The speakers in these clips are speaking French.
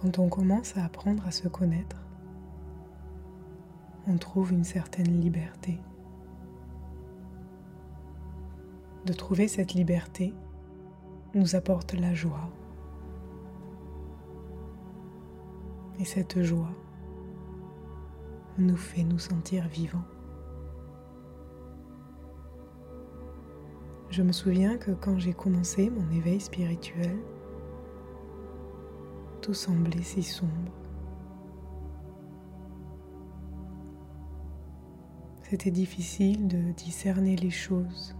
Quand on commence à apprendre à se connaître, on trouve une certaine liberté. De trouver cette liberté nous apporte la joie. Et cette joie nous fait nous sentir vivants. Je me souviens que quand j'ai commencé mon éveil spirituel, semblait si sombre. C'était difficile de discerner les choses,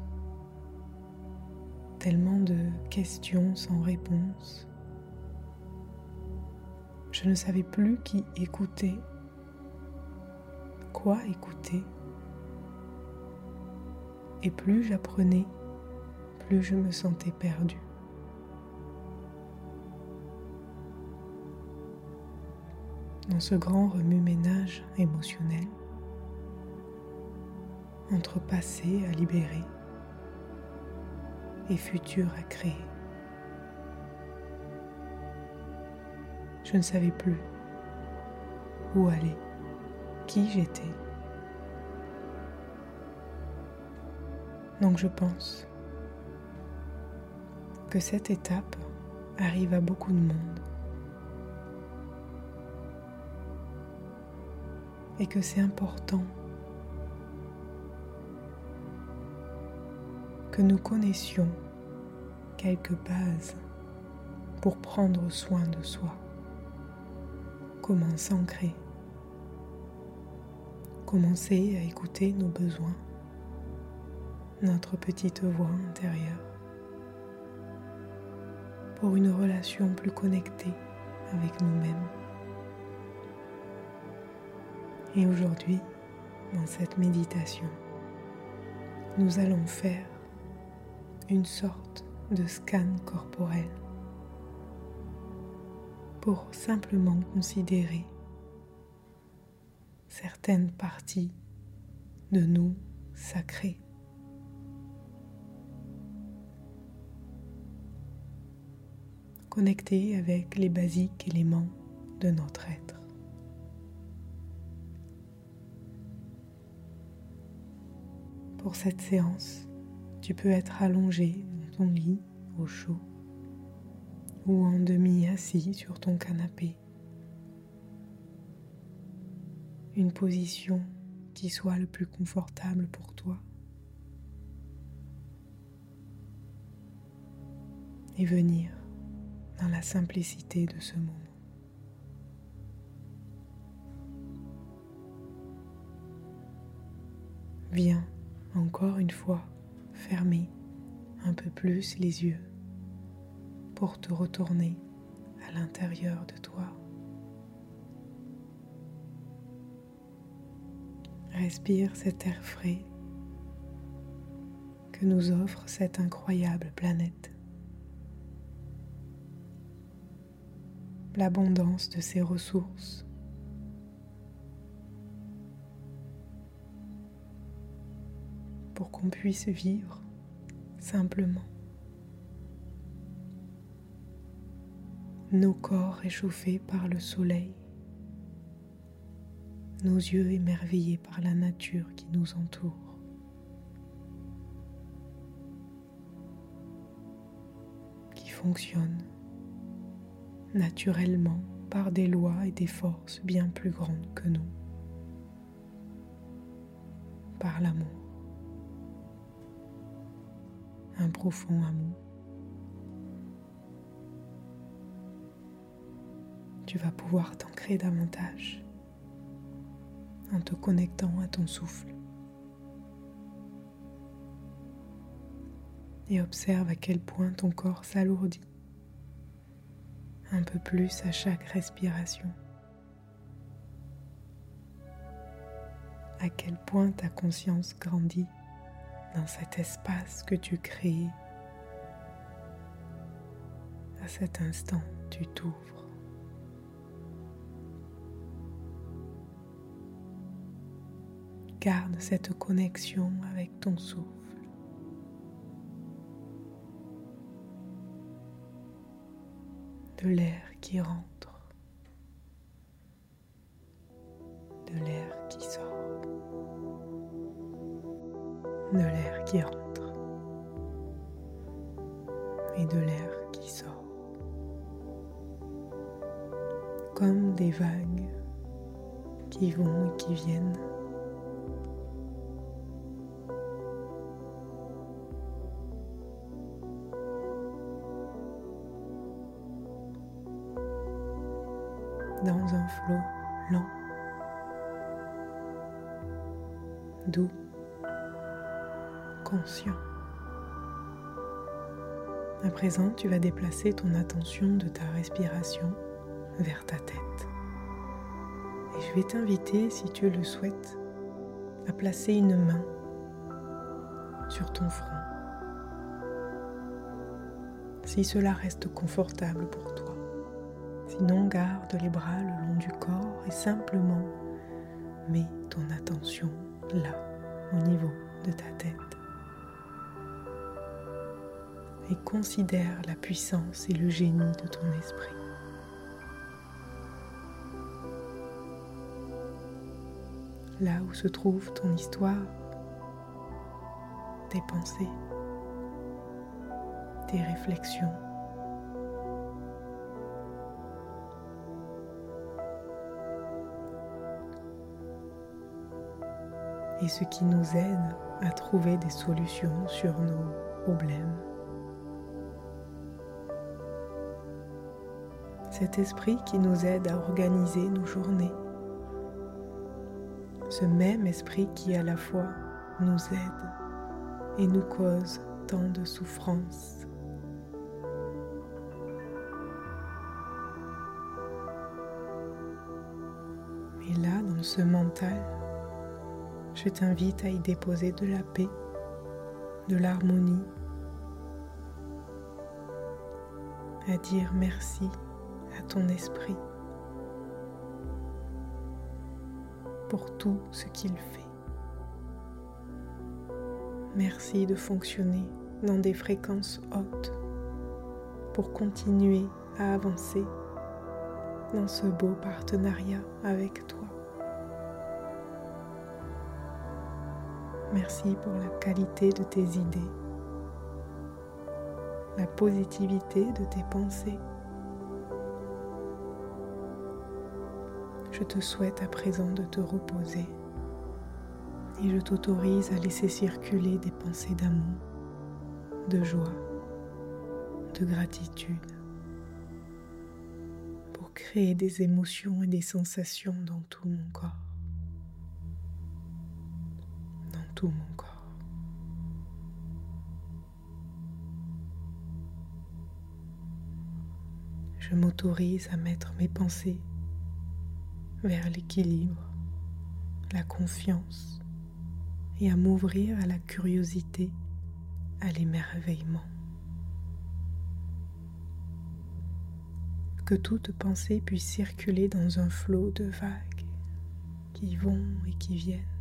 tellement de questions sans réponse. Je ne savais plus qui écouter, quoi écouter? Et plus j'apprenais, plus je me sentais perdue. Dans ce grand remue-ménage émotionnel, entre passé à libérer et futur à créer. Je ne savais plus où aller, qui j'étais. Donc je pense que cette étape arrive à beaucoup de monde et que c'est important que nous connaissions quelques bases pour prendre soin de soi, comment s'ancrer, commencer à écouter nos besoins, notre petite voix intérieure pour une relation plus connectée avec nous-mêmes. Et aujourd'hui, dans cette méditation, nous allons faire une sorte de scan corporel pour simplement considérer certaines parties de nous sacrées. connecter avec les basiques éléments de notre être. Pour cette séance, tu peux être allongé dans ton lit au chaud ou en demi assis sur ton canapé. Une position qui soit le plus confortable pour toi. Et venir dans la simplicité de ce moment. Viens encore une fois fermer un peu plus les yeux pour te retourner à l'intérieur de toi. Respire cet air frais que nous offre cette incroyable planète. l'abondance de ses ressources. Pour qu'on puisse vivre simplement. Nos corps réchauffés par le soleil, nos yeux émerveillés par la nature qui nous entoure. qui fonctionne naturellement par des lois et des forces bien plus grandes que nous, par l'amour, un profond amour. Tu vas pouvoir t'ancrer davantage en te connectant à ton souffle. Et observe à quel point ton corps s'alourdit un peu plus à chaque respiration. À quel point ta conscience grandit dans cet espace que tu crées à cet instant, tu t'ouvres. Garde cette connexion avec ton souffle. De l'air qui rentre. De l'air qui sort. De l'air qui et de l'air qui sort, comme des vagues qui vont et qui viennent. dans un flot lent, doux, conscient. À présent, tu vas déplacer ton attention de ta respiration vers ta tête. Et je vais t'inviter, si tu le souhaites, à placer une main sur ton front. Si cela reste confortable pour toi. Sinon, garde les bras le long du corps et simplement mets ton attention là, au niveau de ta tête. Et considère la puissance et le génie de ton esprit. Là où se trouve ton histoire, tes pensées, tes réflexions, et ce qui nous aide à trouver des solutions sur nos problèmes. Cet esprit qui nous aide à organiser nos journées. Ce même esprit qui à la fois nous aide et nous cause tant de souffrances. Et là, dans ce mental, je t'invite à y déposer de la paix, de l'harmonie, à dire merci à ton esprit pour tout ce qu'il fait. Merci de fonctionner dans des fréquences hautes pour continuer à avancer dans ce beau partenariat avec toi. Merci pour la qualité de tes idées, la positivité de tes pensées. Je te souhaite à présent de te reposer et je t'autorise à laisser circuler des pensées d'amour, de joie, de gratitude pour créer des émotions et des sensations dans tout mon corps. mon corps. Je m'autorise à mettre mes pensées vers l'équilibre, la confiance et à m'ouvrir à la curiosité, à l'émerveillement. Que toute pensée puisse circuler dans un flot de vagues qui vont et qui viennent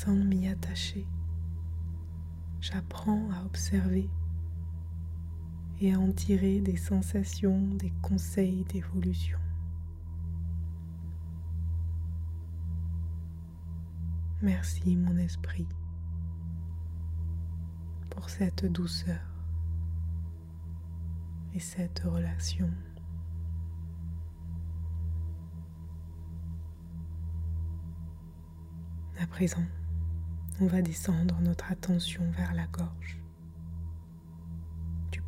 sans m'y attacher. J'apprends à observer et à en tirer des sensations, des conseils d'évolution. Merci mon esprit pour cette douceur et cette relation. À présent, on va descendre notre attention vers la gorge.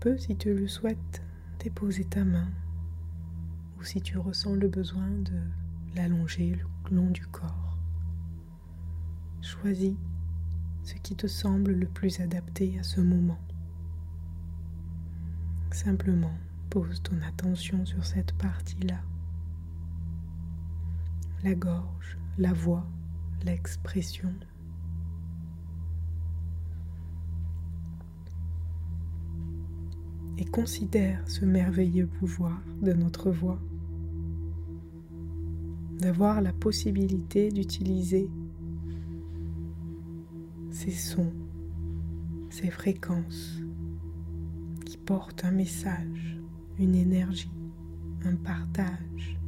Si tu le souhaites, déposer ta main ou si tu ressens le besoin de l'allonger le long du corps. Choisis ce qui te semble le plus adapté à ce moment. Simplement pose ton attention sur cette partie-là. La gorge, la voix, l'expression et considère ce merveilleux pouvoir de notre voix, d'avoir la possibilité d'utiliser ces sons, ces fréquences qui portent un message, une énergie, un partage,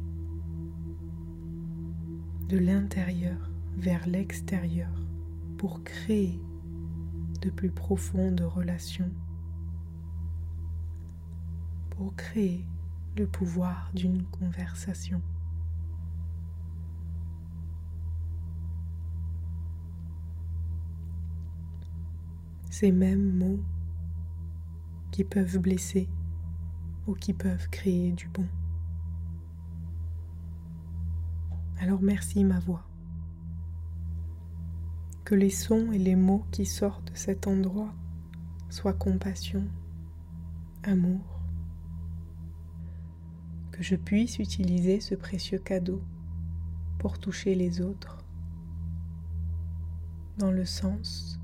de l'intérieur vers l'extérieur pour créer de plus profondes relations, pour créer le pouvoir d'une conversation. Ces mêmes mots qui peuvent blesser ou qui peuvent créer du bon. Alors merci ma voix. Que les sons et les mots qui sortent de cet endroit soient compassion, amour. Que je puisse utiliser ce précieux cadeau pour toucher les autres dans le sens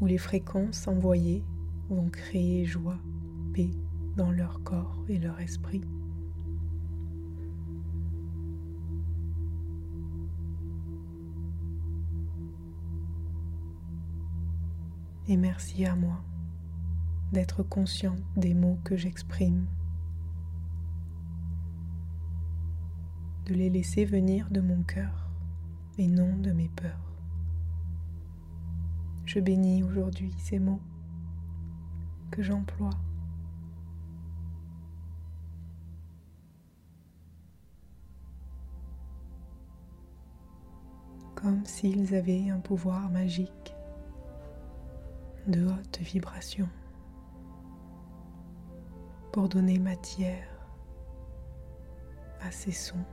où les fréquences envoyées vont créer joie, paix dans leur corps et leur esprit. Et merci à moi d'être conscient des mots que j'exprime, de les laisser venir de mon cœur et non de mes peurs. Je bénis aujourd'hui ces mots que j'emploie. Comme s'ils avaient un pouvoir magique de haute vibration pour donner matière à ces sons.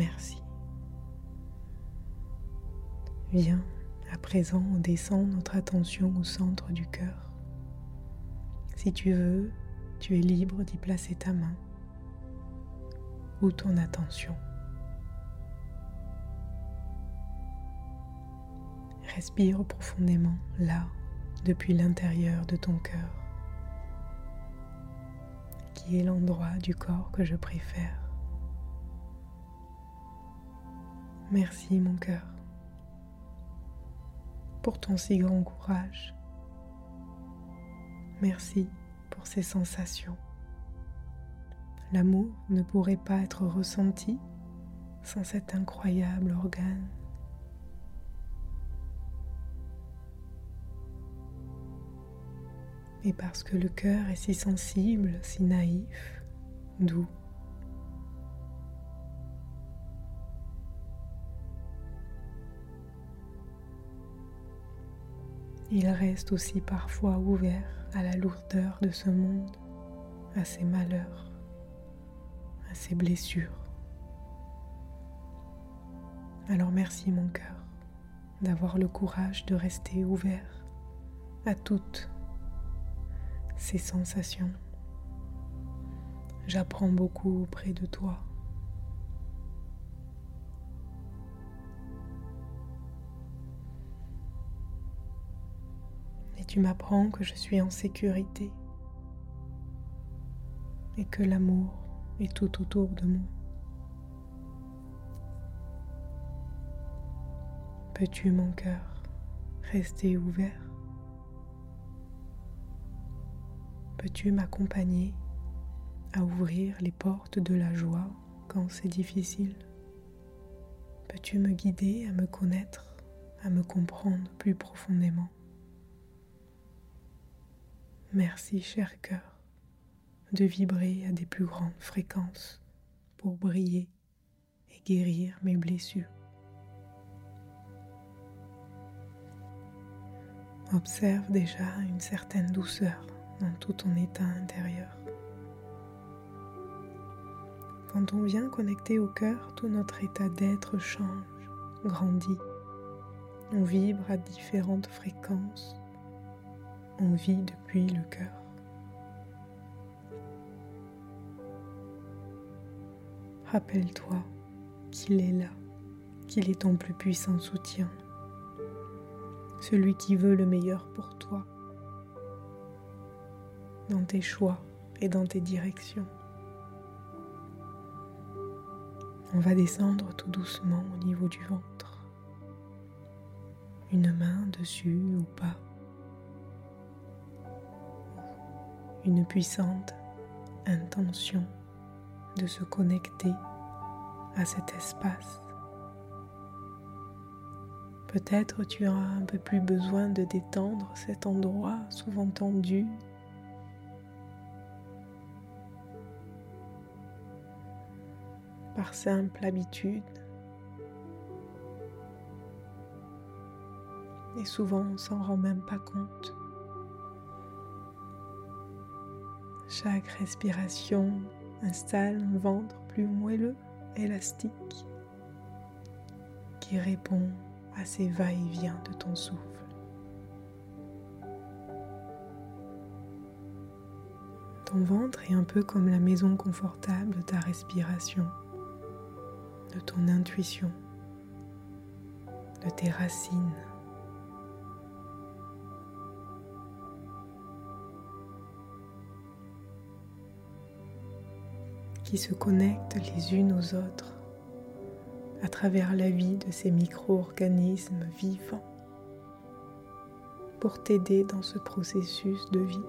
Merci. Viens, à présent, on descend notre attention au centre du cœur. Si tu veux, tu es libre d'y placer ta main ou ton attention. Respire profondément là, depuis l'intérieur de ton cœur, qui est l'endroit du corps que je préfère. Merci mon cœur pour ton si grand courage. Merci pour ces sensations. L'amour ne pourrait pas être ressenti sans cet incroyable organe. Et parce que le cœur est si sensible, si naïf, doux, il reste aussi parfois ouvert à la lourdeur de ce monde, à ses malheurs, à ses blessures. Alors merci mon cœur d'avoir le courage de rester ouvert à toutes ces sensations. J'apprends beaucoup auprès de toi. Tu m'apprends que je suis en sécurité et que l'amour est tout autour de moi. Peux-tu, mon cœur, rester ouvert? Peux-tu m'accompagner à ouvrir les portes de la joie quand c'est difficile? Peux-tu me guider à me connaître, à me comprendre plus profondément? Merci, cher cœur, de vibrer à des plus grandes fréquences pour briller et guérir mes blessures. Observe déjà une certaine douceur dans tout ton état intérieur. Quand on vient connecter au cœur, tout notre état d'être change, grandit. On vibre à différentes fréquences on vit depuis le cœur. Rappelle-toi qu'il est là, qu'il est ton plus puissant soutien, celui qui veut le meilleur pour toi, dans tes choix et dans tes directions. On va descendre tout doucement au niveau du ventre, une main dessus ou pas une puissante intention de se connecter à cet espace. Peut-être tu auras un peu plus besoin de détendre cet endroit souvent tendu. Par simple habitude. Et souvent on s'en rend même pas compte. Chaque respiration installe un ventre plus moelleux, élastique, qui répond à ces va-et-vient de ton souffle. Ton ventre est un peu comme la maison confortable de ta respiration, de ton intuition, de tes racines. Qui se connectent les unes aux autres à travers la vie de ces micro-organismes vivants pour t'aider dans ce processus de vie.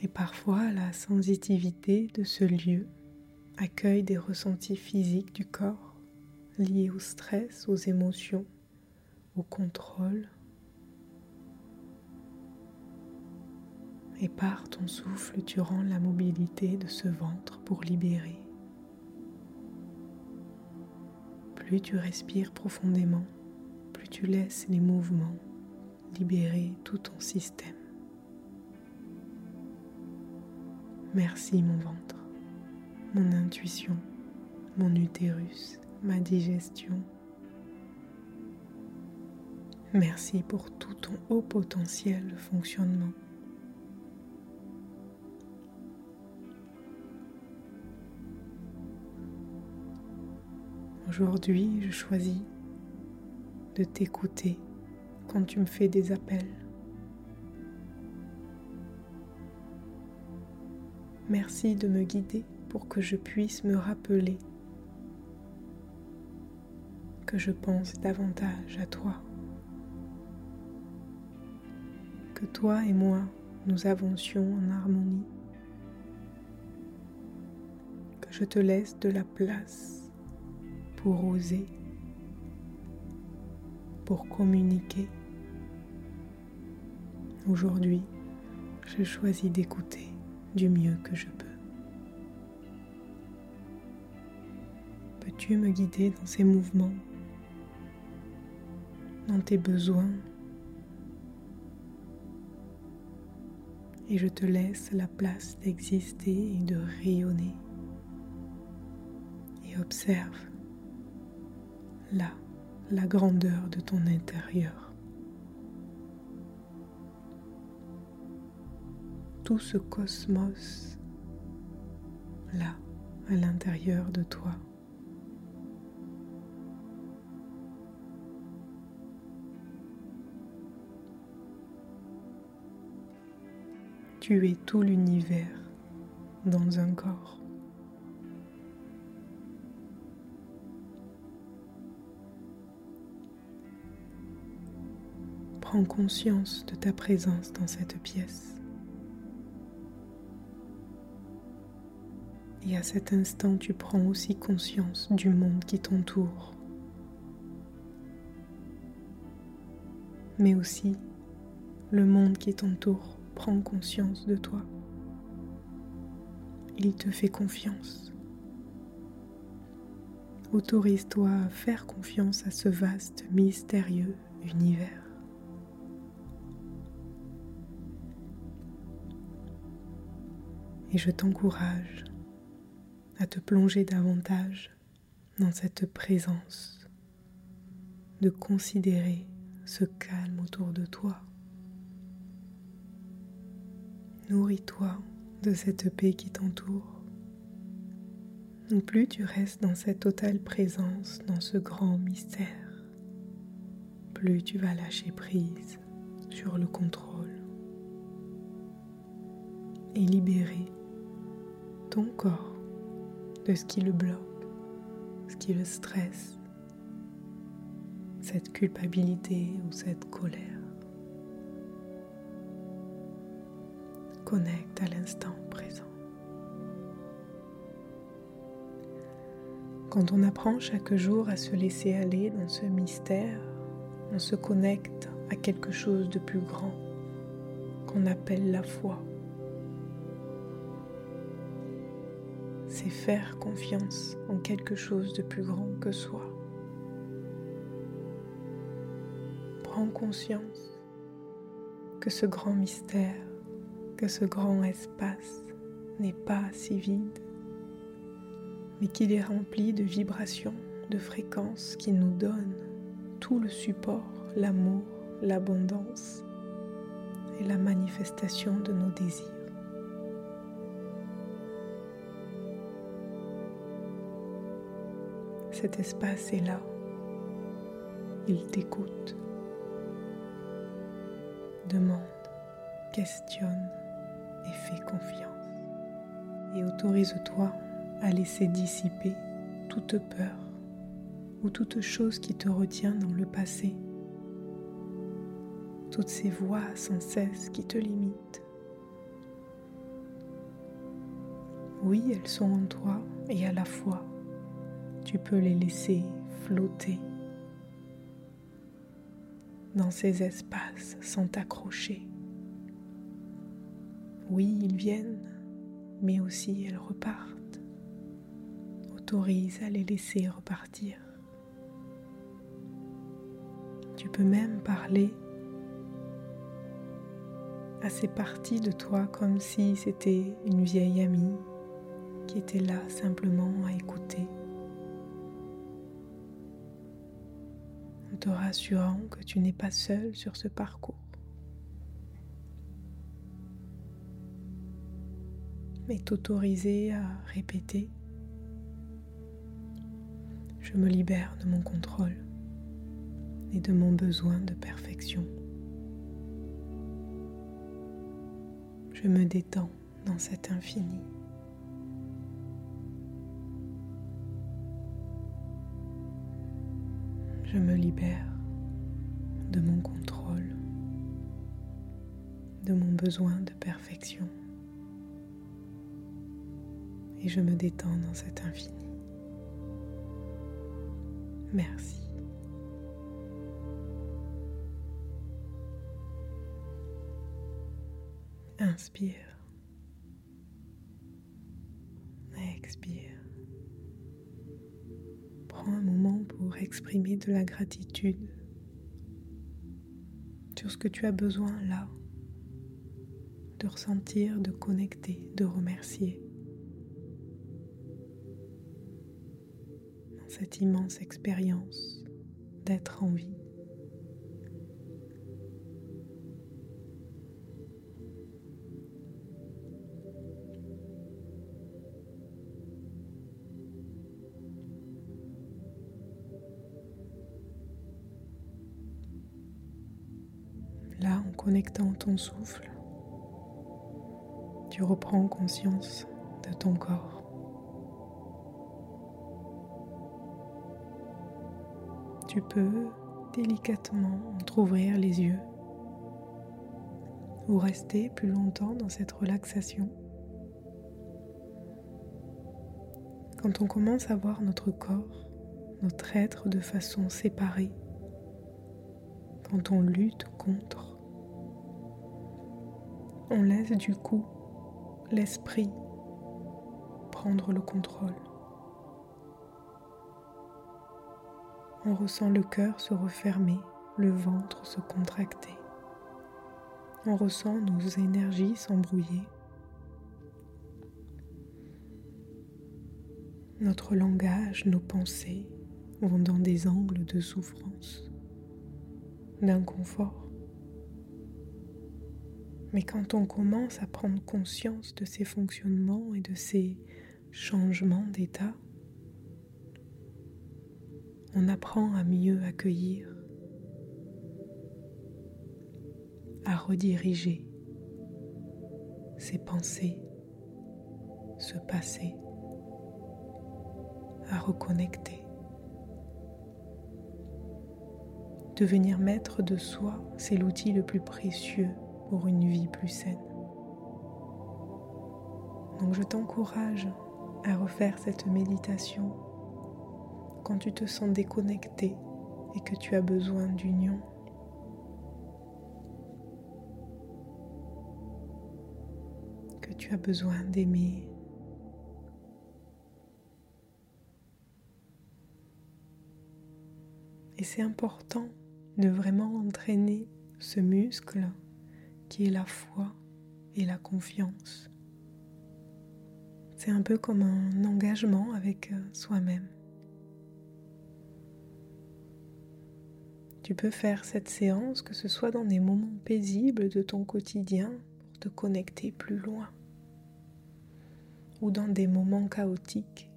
Et parfois la sensitivité de ce lieu accueille des ressentis physiques du corps liés au stress, aux émotions, au contrôle. Et par ton souffle, tu rends la mobilité de ce ventre pour libérer. Plus tu respires profondément, plus tu laisses les mouvements libérer tout ton système. Merci mon ventre, mon intuition, mon utérus ma digestion. Merci pour tout ton haut potentiel de fonctionnement. Aujourd'hui, je choisis de t'écouter quand tu me fais des appels. Merci de me guider pour que je puisse me rappeler je pense davantage à toi. Que toi et moi, nous avancions en harmonie. Que je te laisse de la place pour oser, pour communiquer. Aujourd'hui, je choisis d'écouter du mieux que je peux. Peux-tu me guider dans ces mouvements? Dans tes besoins. Et je te laisse la place d'exister et de rayonner. Et observe là la grandeur de ton intérieur. Tout ce cosmos là à l'intérieur de toi. Tu es tout l'univers dans un corps. Prends conscience de ta présence dans cette pièce. Et à cet instant, tu prends aussi conscience du monde qui t'entoure, mais aussi le monde qui t'entoure prends conscience de toi. Il te fait confiance. Autorise-toi à faire confiance à ce vaste, mystérieux univers. Et je t'encourage à te plonger davantage dans cette présence, de considérer ce calme autour de toi. Nourris-toi de cette paix qui t'entoure. Non plus tu restes dans cette totale présence, dans ce grand mystère, plus tu vas lâcher prise sur le contrôle et libérer ton corps de ce qui le bloque, ce qui le stresse, cette culpabilité ou cette colère. À l'instant présent. Quand on apprend chaque jour à se laisser aller dans ce mystère, on se connecte à quelque chose de plus grand qu'on appelle la foi. C'est faire confiance en quelque chose de plus grand que soi. Prends conscience que ce grand mystère, que ce grand espace n'est pas si vide, mais qu'il est rempli de vibrations, de fréquences qui nous donnent tout le support, l'amour, l'abondance et la manifestation de nos désirs. Cet espace est là. Il t'écoute. Demande, questionne et fais confiance. Et autorise-toi à laisser dissiper toute peur ou toute chose qui te retient dans le passé toutes ces voix sans cesse qui te limitent. Oui, elles sont en toi et à la fois, tu peux les laisser flotter dans ces espaces sans t'accrocher. Oui, ils viennent, mais aussi elles repartent. Autorise à les laisser repartir. Tu peux même parler à ces parties de toi comme si c'était une vieille amie qui était là simplement à écouter, en te rassurant que tu n'es pas seul sur ce parcours. Mais t'autoriser à répéter je me libère de mon contrôle et de mon besoin de perfection. je me détends dans cet infini. Je me libère de mon contrôle, de mon besoin de perfection. Et je me détends dans cet infini. Merci. Inspire. Expire. Prends un moment pour exprimer de la gratitude sur ce que tu as besoin là, de ressentir, de connecter, de remercier. Cette immense expérience d'être en vie. Là, en connectant ton souffle, tu reprends conscience de ton corps. Tu peux délicatement entr'ouvrir les yeux ou rester plus longtemps dans cette relaxation. Quand on commence à voir notre corps, notre être de façon séparée, quand on lutte contre, on laisse du coup l'esprit prendre le contrôle. On ressent le cœur se refermer, le ventre se contracter. On ressent nos énergies s'embrouiller. Notre langage, nos pensées vont dans des angles de souffrance, d'inconfort. Mais quand on commence à prendre conscience de ces fonctionnements et de ces changements d'état, on apprend à mieux accueillir, à rediriger ses pensées, ce passé à reconnecter. Devenir maître de soi, c'est l'outil le plus précieux pour une vie plus saine. Donc je t'encourage à refaire cette méditation quand tu te sens déconnecté et que tu as besoin d'union. Que tu as besoin d'aimer. Et c'est important de vraiment entraîner ce muscle qui est la foi et la confiance. C'est un peu comme un engagement avec euh, soi-même. Tu peux faire cette séance, que ce soit dans des moments paisibles de ton quotidien, pour te connecter plus loin, ou dans des moments chaotiques,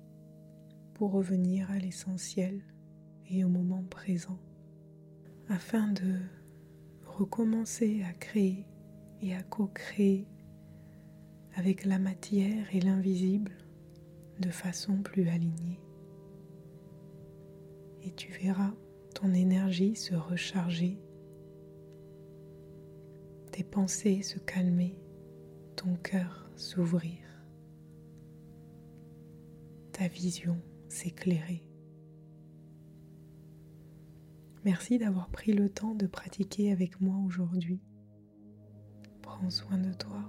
pour revenir à l'essentiel et au moment présent, afin de recommencer à créer et à co-créer avec la matière et l'invisible de façon plus alignée. Et tu verras ton énergie se recharger, tes pensées se calmer, ton cœur s'ouvrir, ta vision s'éclairer. Merci d'avoir pris le temps de pratiquer avec moi aujourd'hui. Prends soin de toi.